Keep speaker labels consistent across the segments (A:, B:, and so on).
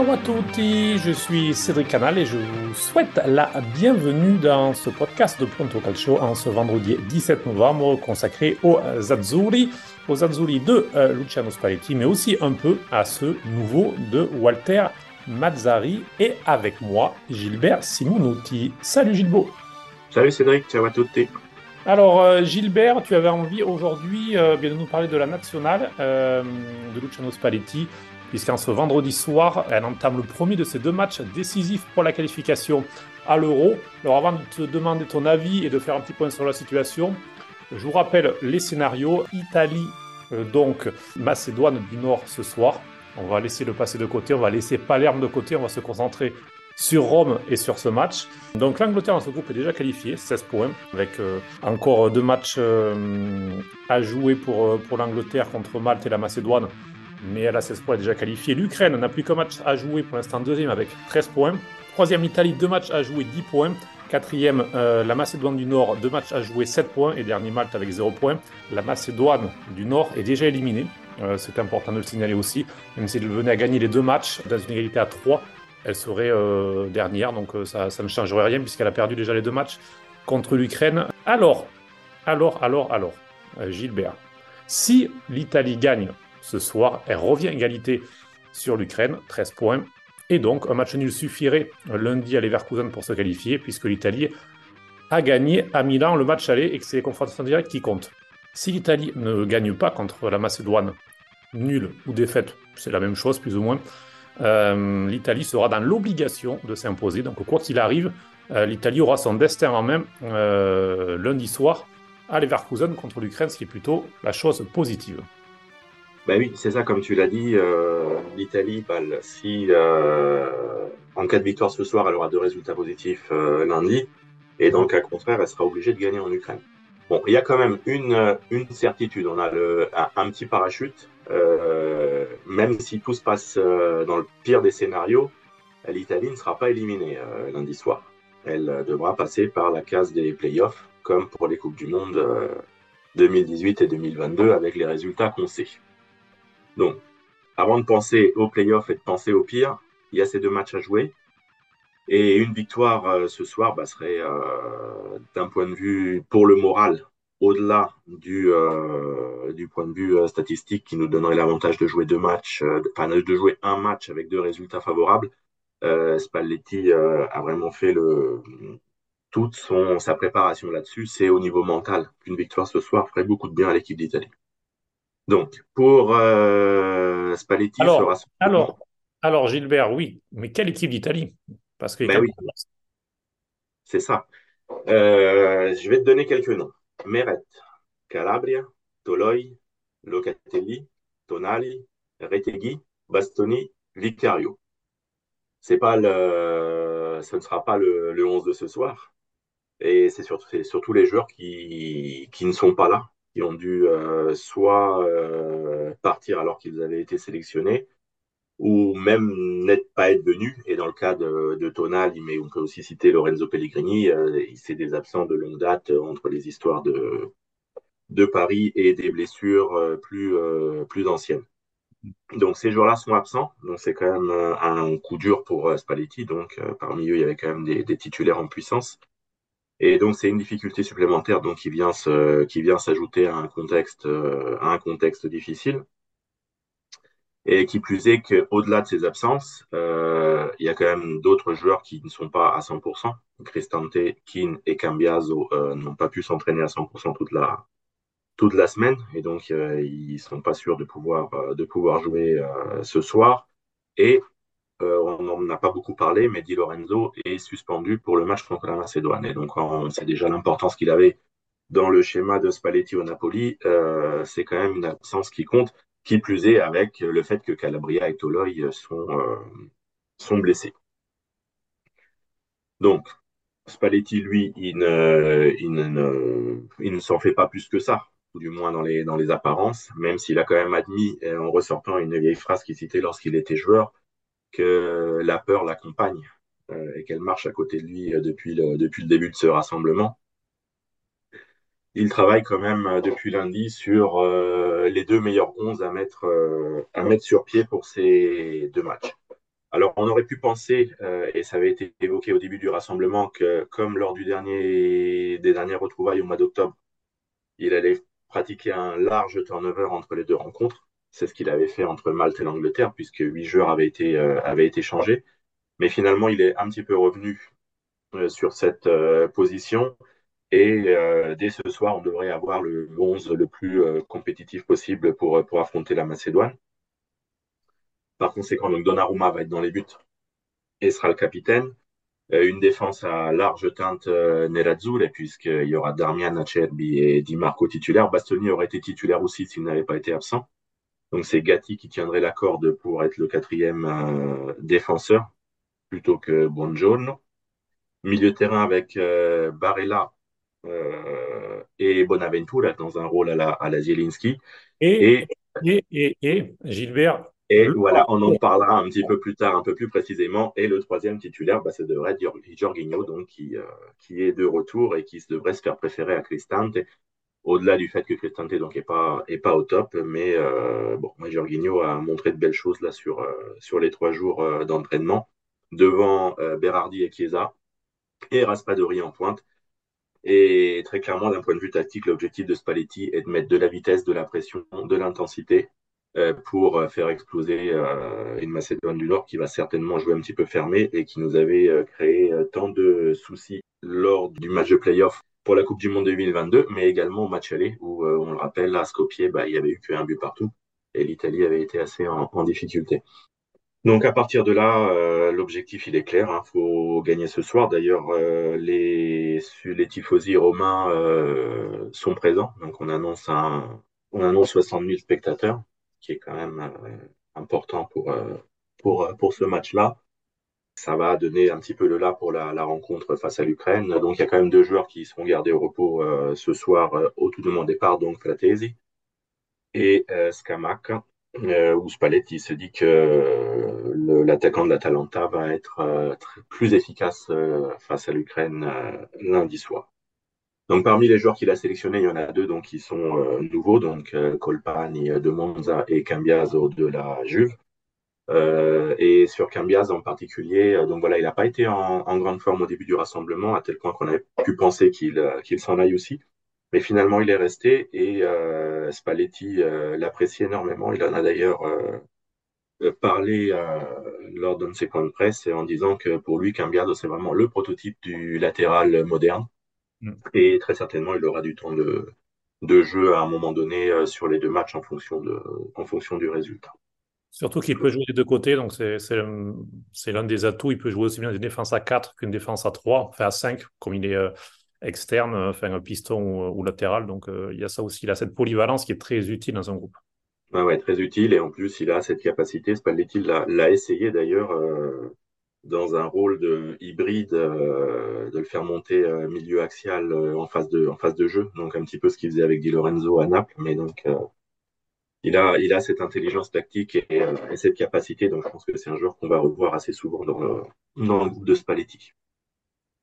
A: Ciao à tutti, je suis Cédric Canal et je vous souhaite la bienvenue dans ce podcast de Pronto Calcio en ce vendredi 17 novembre consacré aux Azzurri, aux Azzurri de euh, Luciano Spalletti, mais aussi un peu à ce nouveau de Walter Mazzari et avec moi Gilbert Simonotti. Salut Gilbo.
B: Salut Cédric, ciao à tutti.
A: Alors euh, Gilbert, tu avais envie aujourd'hui euh, bien de nous parler de la nationale de Luciano Spalletti puisqu'en ce vendredi soir, elle entame le premier de ses deux matchs décisifs pour la qualification à l'Euro. Alors avant de te demander ton avis et de faire un petit point sur la situation, je vous rappelle les scénarios. Italie, euh, donc Macédoine du Nord ce soir. On va laisser le passé de côté, on va laisser Palerme de côté, on va se concentrer sur Rome et sur ce match. Donc l'Angleterre dans ce groupe est déjà qualifiée, 16 points, avec euh, encore deux matchs euh, à jouer pour l'Angleterre contre Malte et la Macédoine mais elle a 16 points déjà qualifiée. L'Ukraine n'a plus qu'un match à jouer pour l'instant deuxième avec 13 points. Troisième Italie, deux matchs à jouer, 10 points. Quatrième, euh, la Macédoine du Nord, deux matchs à jouer, 7 points. Et dernier Malte avec 0 points. La Macédoine du Nord est déjà éliminée. Euh, c'est important de le signaler aussi. Même si elle venait à gagner les deux matchs dans une égalité à 3, elle serait euh, dernière. Donc ça, ça ne changerait rien puisqu'elle a perdu déjà les deux matchs contre l'Ukraine. Alors, alors, alors, alors, Gilbert, si l'Italie gagne ce soir. Elle revient égalité sur l'Ukraine, 13 points. Et donc, un match nul suffirait lundi à Leverkusen pour se qualifier, puisque l'Italie a gagné à Milan le match aller et que c'est les confrontations directes qui comptent. Si l'Italie ne gagne pas contre la Macédoine, nul ou défaite, c'est la même chose plus ou moins, euh, l'Italie sera dans l'obligation de s'imposer. Donc, quoi qu'il arrive, euh, l'Italie aura son destin en main euh, lundi soir à Leverkusen contre l'Ukraine, ce qui est plutôt la chose positive.
B: Ben oui, c'est ça, comme tu l'as dit, euh, l'Italie, bah, si euh, en cas de victoire ce soir, elle aura deux résultats positifs euh, lundi, et le cas contraire, elle sera obligée de gagner en Ukraine. Bon, il y a quand même une, une certitude, on a le, un, petit parachute, même si tout se passe dans le pire des scénarios, l'Italie ne sera pas éliminée lundi soir. Elle devra passer par la case des playoffs, comme pour les Coupes du Monde 2018 et 2022, avec les résultats qu'on sait. Donc, avant de penser aux playoffs et de penser au pire, il y a ces deux matchs à jouer. Et une victoire euh, ce soir bah, serait, euh, d'un point de vue pour le moral, au-delà du, euh, point de vue statistique qui nous donnerait l'avantage de jouer deux matchs, enfin de jouer un match avec deux résultats favorables. Spalletti a vraiment fait toute sa préparation là-dessus. C'est au niveau mental qu'une victoire ce soir ferait beaucoup de bien à l'équipe d'Italie. Donc, pour euh, Spalletti,
A: alors, alors, alors, Gilbert, oui, mais quelle équipe d'Italie?
B: Parce que ben oui. c'est ça. Euh, je vais te donner quelques noms. Meret, Calabria, Toloi, Locatelli, Tonali, Retegui, Bastoni, Vicario. C'est pas le, ce ne sera pas le, le 11 de ce soir. Et c'est surtout, surtout les joueurs qui, qui ne sont pas là qui ont dû euh, soit euh, partir alors qu'ils avaient été sélectionnés, ou même n'être pas être venus. Et dans le cas de, Tonali, mais on peut aussi citer Lorenzo Pellegrini, euh, c'est des absents de longue date entre les histoires de, de Paris et des blessures plus, plus anciennes. Donc ces joueurs-là sont absents, donc c'est quand même un coup dur pour Spalletti. Donc parmi eux, il y avait quand même des titulaires en puissance. Et donc c'est une difficulté supplémentaire donc qui vient qui vient s'ajouter à un contexte euh, à un contexte difficile. Et qui plus est qu'au-delà de ces absences, euh, il y a quand même d'autres joueurs qui ne sont pas à 100%. Cristante, Keane et Cambiaso euh, n'ont pas pu s'entraîner à 100% toute la toute la semaine et donc ils sont pas sûrs de pouvoir de pouvoir jouer ce soir. Et on n'en a pas beaucoup parlé, mais Di Lorenzo est suspendu pour le match contre la Macédoine. Et donc, on sait déjà l'importance qu'il avait dans le schéma de Spalletti au Napoli. Euh, c'est quand même une absence qui compte, qui plus est avec le fait que Calabria et Toloi sont, euh, blessés. Donc, Spalletti, lui, il ne, s'en fait pas plus que ça, du moins dans les, dans les apparences, même s'il a quand même admis, en ressortant une vieille phrase qu'il citait lorsqu'il était joueur, que la peur l'accompagne euh, et qu'elle marche à côté de lui euh, depuis le, début de ce rassemblement. Il travaille quand même euh, depuis lundi sur les deux meilleurs 11 à mettre, à sur pied pour ces deux matchs. Alors, on aurait pu penser, et ça avait été évoqué au début du rassemblement, que comme lors des dernières retrouvailles au mois d'octobre, il allait pratiquer un large turnover entre les deux rencontres. C'est ce qu'il avait fait entre Malte et l'Angleterre, puisque huit joueurs avaient été, euh, changés. Mais finalement, il est un petit peu revenu euh, sur cette euh, position. Et dès ce soir, on devrait avoir le 11 le plus compétitif possible pour, affronter la Macédoine. Par conséquent, donc Donnarumma va être dans les buts et sera le capitaine. Une défense à large teinte euh, puisqu'il y aura Darmian, Acerbi et Di Marco titulaires. Bastoni aurait été titulaire aussi s'il n'avait pas été absent. Donc c'est Gatti qui tiendrait la corde pour être le quatrième euh, défenseur plutôt que Buongiorno. Milieu de terrain avec euh, Barella euh, et Bonaventura dans un rôle à la, à la Zielinski.
A: Et, et, et, et, Gilbert.
B: Et voilà, on en parlera un petit peu plus tard, un peu plus précisément. Et le troisième titulaire, bah, ça devrait être Jorginho, donc qui, qui est de retour et qui devrait se faire préférer à Cristante. Au-delà du fait que Cristante donc est pas est pas au top, mais euh, bon, Jorginho a montré de belles choses là sur euh, sur les trois jours euh, d'entraînement devant euh, Berardi et Chiesa et Raspadori en pointe. Et très clairement, d'un point de vue tactique, l'objectif de Spalletti est de mettre de la vitesse, de la pression, de l'intensité pour faire exploser une Macédoine du Nord qui va certainement jouer un petit peu fermé et qui nous avait euh, créé tant de soucis lors du match de playoff pour la Coupe du Monde 2022, mais également au match aller où, euh, on le rappelle, à Skopje, bah, il y avait eu qu'un but partout et l'Italie avait été assez en, difficulté. Donc à partir de là, euh, l'objectif il est clair, il hein, faut gagner ce soir. D'ailleurs, euh, les, les tifosi romains sont présents, donc on annonce un, on annonce 60 000 spectateurs, qui est quand même important pour pour pour ce match-là. Ça va donner un petit peu le là pour la, rencontre face à l'Ukraine. Donc il y a quand même deux joueurs qui seront gardés au repos euh, ce soir au tout de mon départ, donc Fratesi et euh, où Spalletti se dit que euh, l'attaquant de l'Atalanta va être euh, plus efficace euh, face à l'Ukraine euh, lundi soir. Donc parmi les joueurs qu'il a sélectionnés, il y en a deux donc qui sont euh, nouveaux, donc Colpani de Monza et Cambiaso de la Juve. Et sur Cambias en particulier, donc voilà, il n'a pas été en, en, grande forme au début du rassemblement, à tel point qu'on avait pu penser qu'il qu'il s'en aille aussi. Mais finalement, il est resté et euh, Spalletti euh, l'apprécie énormément. Il en a d'ailleurs euh, parlé lors d'un de ses points de presse en disant que pour lui, Cambiado, c'est vraiment le prototype du latéral moderne. Mm. Et très certainement, il aura du temps de, de jeu à un moment donné sur les deux matchs en fonction, de, en fonction du résultat.
A: Surtout qu'il peut jouer des deux côtés, donc c'est l'un des atouts. Il peut jouer aussi bien une défense à 4 qu'une défense à 3, enfin à 5, comme il est externe, enfin un piston ou, ou latéral. Donc euh, il y a ça aussi, il a cette polyvalence qui est très utile dans un groupe.
B: Ouais, ouais, très utile. Et en plus, il a cette capacité, Spalletti l'a essayé d'ailleurs euh, dans un rôle de hybride, euh, de le faire monter euh, milieu axial euh, en, phase de, en de jeu. Donc un petit peu ce qu'il faisait avec Di Lorenzo à Naples. Mais donc euh, il, a, il a cette intelligence tactique et, et cette capacité. Donc je pense que c'est un joueur qu'on va revoir assez souvent dans le, dans le groupe de Spalletti.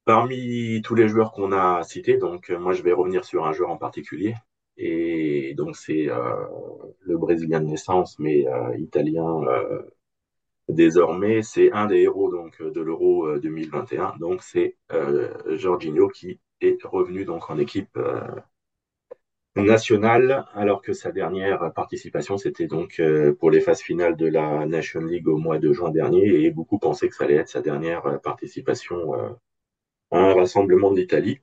B: Parmi tous les joueurs qu'on a cités, donc moi je vais revenir sur un joueur en particulier. Et donc c'est euh, le Brésilien de naissance, mais euh, italien euh, désormais. C'est un des héros donc de l'Euro 2021. Donc c'est Jorginho qui est revenu donc en équipe nationale, alors que sa dernière participation c'était donc pour les phases finales de la Nation League au mois de juin dernier. Et beaucoup pensaient que ça allait être sa dernière participation un rassemblement de l'Italie,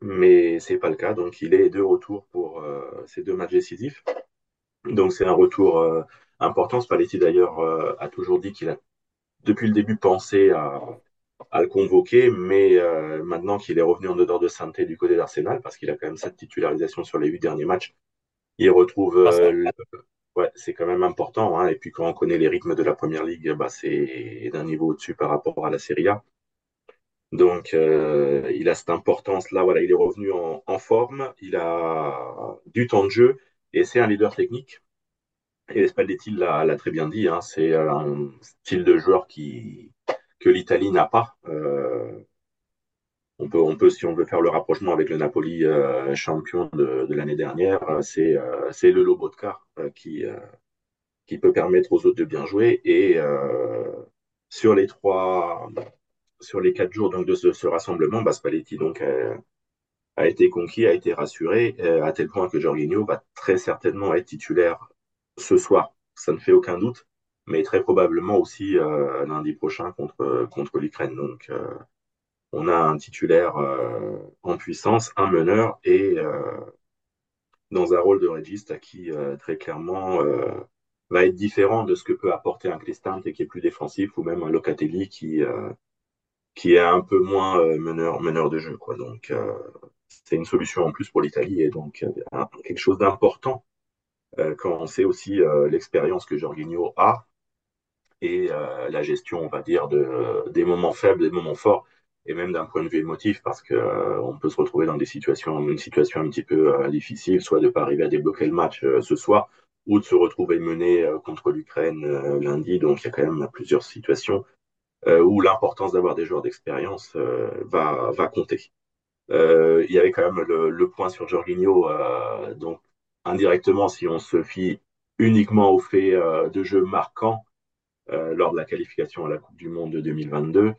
B: mais c'est pas le cas. Donc il est de retour pour euh, ces deux matchs décisifs. Donc c'est un retour euh, important. Spalletti d'ailleurs euh, a toujours dit qu'il a depuis le début pensé à, à le convoquer, mais euh, maintenant qu'il est revenu en odeur de sainteté du côté d'Arsenal, parce qu'il a quand même cette titularisation sur les huit derniers matchs, il retrouve ah, le... Ouais, c'est quand même important. Hein. Et puis quand on connaît les rythmes de la Première Ligue, bah, c'est d'un niveau au-dessus par rapport à la Serie A. Donc, euh, il a cette importance-là. Voilà, il est revenu en, en, forme, il a du temps de jeu et c'est un leader technique. Et Spalletti l'a très bien dit, hein, c'est un style de joueur qui, que l'Italie n'a pas. Euh, on peut, on peut, si on veut faire le rapprochement avec le Napoli euh, champion de, l'année dernière, c'est euh, le Lobotka euh, qui, qui peut permettre aux autres de bien jouer et sur les trois, sur les quatre jours donc, de ce, rassemblement, bah, Spalletti donc, a, été conquis, a été rassuré, à tel point que Jorginho va très certainement être titulaire ce soir. Ça ne fait aucun doute, mais très probablement aussi lundi prochain contre, contre l'Ukraine. Donc, on a un titulaire euh, en puissance, un meneur et euh, dans un rôle de régiste qui euh, très clairement va être différent de ce que peut apporter un Cristante qui est plus défensif ou même un Locatelli qui qui est un peu moins meneur meneur de jeu quoi. Donc c'est une solution en plus pour l'Italie et donc quelque chose d'important quand on sait aussi l'expérience que Jorginho a et la gestion on va dire de des moments faibles, des moments forts et même d'un point de vue émotif, parce que euh, on peut se retrouver dans des situations, une situation un petit peu euh, difficile, soit de pas arriver à débloquer le match euh, ce soir, ou de se retrouver mené contre l'Ukraine lundi. Donc il y a quand même plusieurs situations où l'importance d'avoir des joueurs d'expérience va, va compter. il y avait quand même le, le point sur Jorginho, donc indirectement, si on se fie uniquement au fait de jeux marquants lors de la qualification à la Coupe du Monde de 2022,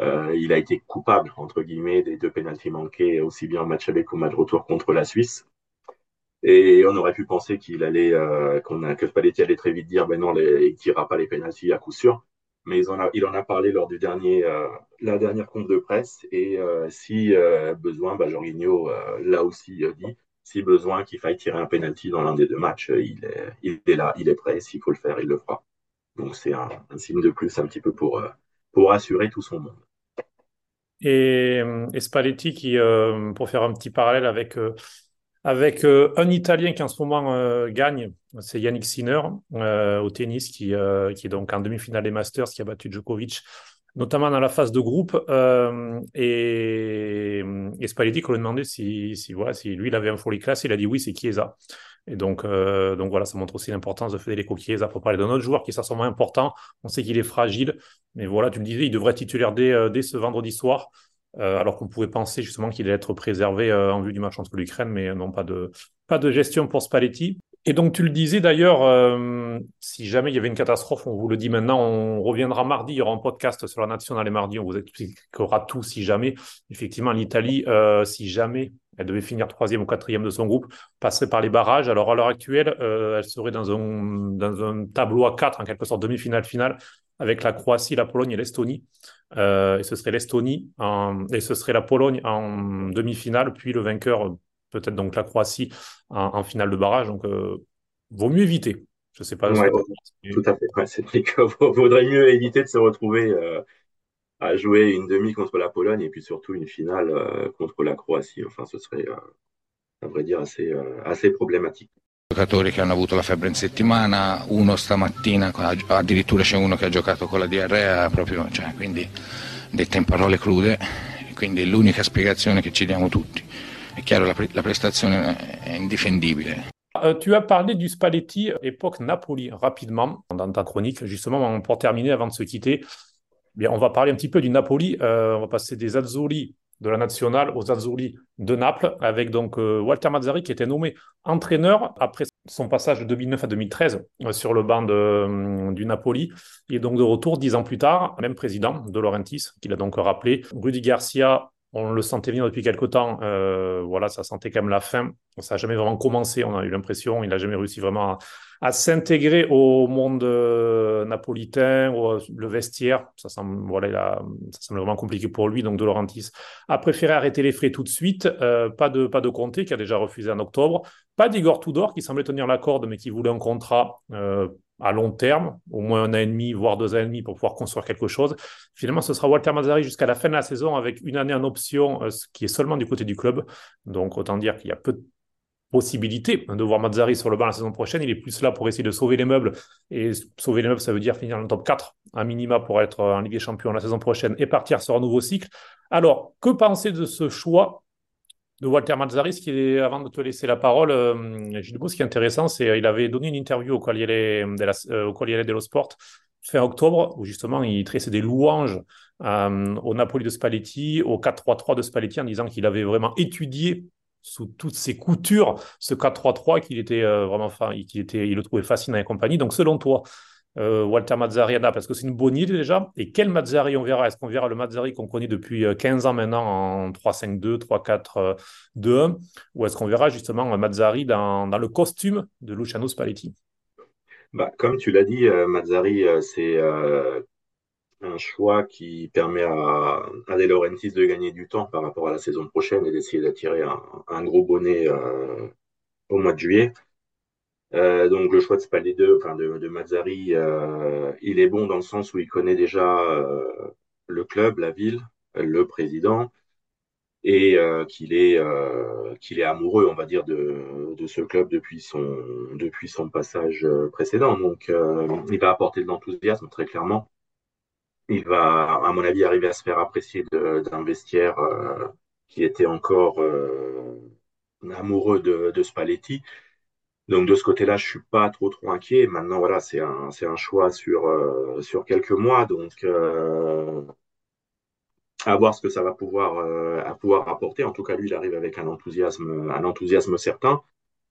B: euh, il a été coupable, entre guillemets, des deux pénalties manqués, aussi bien en match aller qu'au match retour contre la Suisse. Et on aurait pu penser qu'il allait, euh, qu'on a, que Spalletti allait très vite dire, ben non, les, il tirera pas les pénalties à coup sûr. Mais il en a, il en a parlé lors du dernier, euh, la dernière compte de presse. Et euh, si euh, besoin, bah, Jorginho l'a aussi dit, si besoin qu'il faille tirer un pénalty dans l'un des deux matchs, il est, il est là, il est prêt. S'il faut le faire, il le fera. Donc c'est un, signe de plus un petit peu pour pour assurer tout son monde.
A: Et, Spalletti, qui, euh, pour faire un petit parallèle avec, euh, avec euh, un Italien qui en ce moment gagne, c'est Yannick Sinner au tennis, qui, qui est donc en demi-finale des Masters, qui a battu Djokovic, notamment dans la phase de groupe. et, et Spalletti, qu'on lui demandait si, si, voilà, si lui, il avait un folie classe, il a dit oui, c'est Chiesa. Et donc, euh, donc voilà, ça montre aussi l'importance de Federico Chiesa pour parler d'un autre joueur qui est certainement important. On sait qu'il est fragile, mais voilà, tu me disais, il devrait être titulaire dès, euh, ce vendredi soir, euh, alors qu'on pouvait penser justement qu'il allait être préservé en vue du match entre l'Ukraine, mais non, pas de, pas de gestion pour Spalletti. Et donc, tu le disais d'ailleurs, si jamais il y avait une catastrophe, on vous le dit maintenant, on reviendra mardi, il y aura un podcast sur la nationale et mardi, on vous expliquera tout si jamais. Effectivement, l'Italie, si jamais elle devait finir troisième ou quatrième de son groupe, passerait par les barrages. Alors à l'heure actuelle, euh, elle serait dans un, dans un tableau à quatre, en quelque sorte demi-finale finale, avec la Croatie, la Pologne et l'Estonie. Euh, et ce serait l'Estonie et ce serait la Pologne en demi-finale, puis le vainqueur, peut-être donc la Croatie en, finale de barrage. Donc euh, vaut mieux éviter. Je sais pas.
B: tout à fait. c'est vrai qu'il vaudrait mieux éviter de se retrouver à jouer une demi contre la Pologne et puis surtout une finale euh, contre la Croatie. Enfin, ce serait, euh, à vrai dire, assez, euh, assez problématique.
C: giocatori che hanno avuto la febbre in settimana, uno stamattina, addirittura c'è uno che ha giocato con la diarrea, proprio, cioè, quindi detta in parole crude, quindi l'unica spiegazione che ci diamo tutti. È chiaro, la, la prestazione è indifendibile.
A: Uh, tu as parlé du Spalletti époque Napoli rapidement dans ta chronique, justement pour terminer avant de se quitter. Bien, on va parler un petit peu du Napoli. Euh, on va passer des Azzurri de la nationale aux Azzurri de Naples, avec donc euh, Walter Mazzari qui était nommé entraîneur après son passage de 2009 à 2013 euh, sur le banc du Napoli. Il est donc de retour dix ans plus tard, même président de Laurentis, qu'il a donc rappelé. Rudy Garcia, on le sentait venir depuis quelque temps. voilà, ça sentait quand même la fin. Ça n'a jamais vraiment commencé, on a eu l'impression. Il n'a jamais réussi vraiment à s'intégrer au monde euh, napolitain, au, le vestiaire. Ça semble, voilà, ça semble vraiment compliqué pour lui. Donc, De Laurentiis a préféré arrêter les frais tout de suite. Euh, pas de pas de Conte qui a déjà refusé en octobre. Pas d'Igor Tudor qui semblait tenir la corde, mais qui voulait un contrat euh, à long terme, au moins un an et demi, voire deux ans et demi pour pouvoir construire quelque chose. Finalement, ce sera Walter Mazzari jusqu'à la fin de la saison avec une année en option, ce qui est seulement du côté du club. Donc, autant dire qu'il y a peu de possibilité de voir Mazzari sur le banc la saison prochaine. Il est plus là pour essayer de sauver les meubles. Et sauver les meubles, ça veut dire finir dans le top 4, à minima, pour être en Ligue des Champions la saison prochaine et partir sur un nouveau cycle. Alors, que penser de ce choix de Walter Mazzari, ce qui est, avant de te laisser la parole, euh, Gilles ce qui est intéressant, c'est qu'il avait donné une interview au Corriere, euh, dello fin octobre, où justement il tressait des louanges euh, au Napoli de Spalletti, au 4-3-3 de Spalletti, en disant qu'il avait vraiment étudié sous toutes ses coutures ce 4-3-3 qu'il était euh, vraiment qu'il était il le trouvait fascinant et compagnie. Donc selon toi Walter Mazzariana, parce que c'est une bonne idée déjà. Et quel Mazzari on verra? Est-ce qu'on verra le Mazzari qu'on connaît depuis 15 ans maintenant en 3-5-2, 3-4-2-1 Ou est-ce qu'on verra justement Mazzari dans, dans, le costume de Luciano Spalletti?
B: Bah, Comme tu l'as dit, Mazzari, c'est un choix qui permet à, à De Laurentiis de gagner du temps par rapport à la saison prochaine et d'essayer d'attirer un, gros bonnet euh, au mois de juillet. Euh, donc le choix de Spalletti 2, enfin de, Mazzari, euh, il est bon dans le sens où il connaît déjà le club, la ville, le président, et qu'il est amoureux, on va dire, de, ce club depuis son passage précédent. Donc il va apporter de l'enthousiasme très clairement il va, à mon avis, arriver à se faire apprécier d'un vestiaire euh, qui était encore euh, amoureux de, Spalletti. Donc de ce côté-là, je suis pas trop trop inquiet. Maintenant, voilà, c'est un, choix sur, euh, sur quelques mois, donc à voir ce que ça va pouvoir, à pouvoir apporter. En tout cas, lui, il arrive avec un enthousiasme, un enthousiasme certain.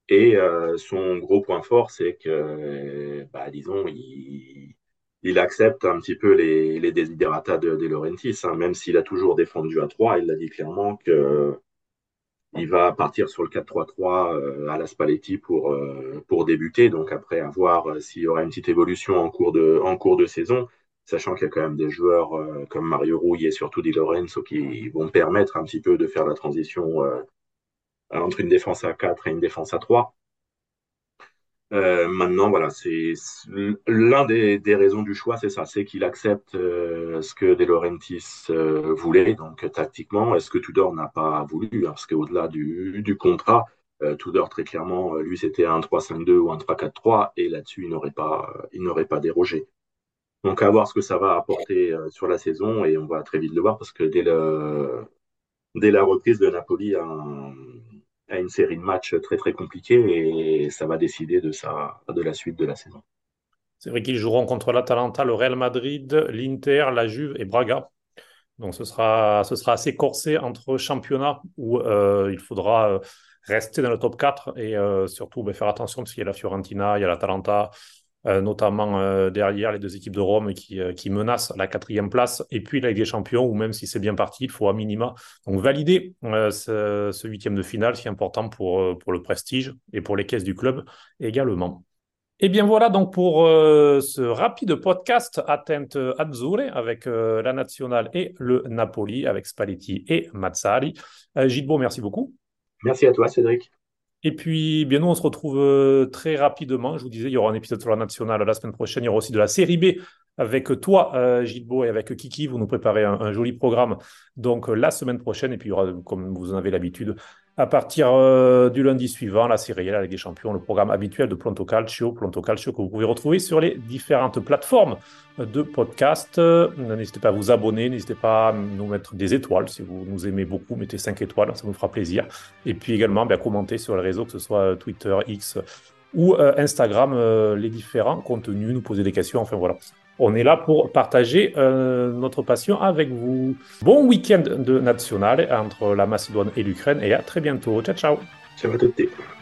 B: Et son gros point fort, c'est que, bah, disons, il, accepte un petit peu les, les desiderata de, de Laurentis, hein, même s'il a toujours défendu à 3, il a dit clairement que il va partir sur le 4-3-3 euh, à la Spalletti pour, euh, pour débuter. Donc après, à voir euh, s'il y aura une petite évolution en cours de, en cours de saison, sachant qu'il y a quand même des joueurs comme Mario Rui et surtout Di Lorenzo qui vont permettre un petit peu de faire la transition entre une défense à 4 et une défense à 3. Euh, maintenant, voilà, c'est l'un des, des, raisons du choix, c'est ça, c'est qu'il accepte euh, ce que De Laurentiis euh, voulait. Donc, tactiquement, est-ce que Tudor n'a pas voulu? Parce qu'au-delà du, du, contrat, Tudor très clairement, lui, c'était un 3-5-2 ou un 3-4-3, et là-dessus, il n'aurait pas, il n'aurait pas dérogé. Donc, à voir ce que ça va apporter sur la saison, et on va très vite le voir parce que dès, le, dès la reprise de Napoli, un à une série de matchs très très compliqués et ça va décider de, sa, de la suite de la saison.
A: C'est vrai qu'ils joueront contre l'Atalanta, le Real Madrid, l'Inter, la Juve et Braga. Donc ce sera, ce sera assez corsé entre championnats où euh, il faudra euh, rester dans le top 4 et euh, surtout ben, faire attention parce qu'il y a la Fiorentina, il y a l'Atalanta, notamment euh, derrière les deux équipes de Rome qui, euh, qui menacent la quatrième place, et puis la Ligue des Champions, où même si c'est bien parti, il faut à minima donc valider ce, huitième de finale, si important pour, pour le prestige et pour les caisses du club également. Et bien voilà donc pour ce rapide podcast Attente Azzurre avec la nationale et le Napoli, avec Spalletti et Mazzari. Gilbo, merci beaucoup.
B: Merci à toi, Cédric.
A: Et puis, bien nous, on se retrouve euh, très rapidement. Je vous disais, il y aura un épisode sur la nationale la semaine prochaine. Il y aura aussi de la série B avec toi, euh, Gilbo, et avec Kiki. Vous nous préparez un, joli programme. Donc, euh, la semaine prochaine. Et puis, il y aura, comme vous en avez l'habitude, à partir euh, du lundi suivant, la série A, la Ligue des Champions, le programme habituel de Pronto Calcio, Pronto Calcio que vous pouvez retrouver sur les différentes plateformes de podcast. N'hésitez pas à vous abonner, n'hésitez pas à nous mettre des étoiles si vous nous aimez beaucoup, mettez 5 étoiles, ça nous fera plaisir. Et puis également, bien, commenter sur les réseaux, que ce soit Twitter, X ou euh, Instagram, euh, les différents contenus, nous poser des questions, enfin voilà on est là pour partager euh, notre passion avec vous. Bon week-end de national entre la Macédoine et l'Ukraine et à très bientôt. Ciao, ciao.
B: Ciao à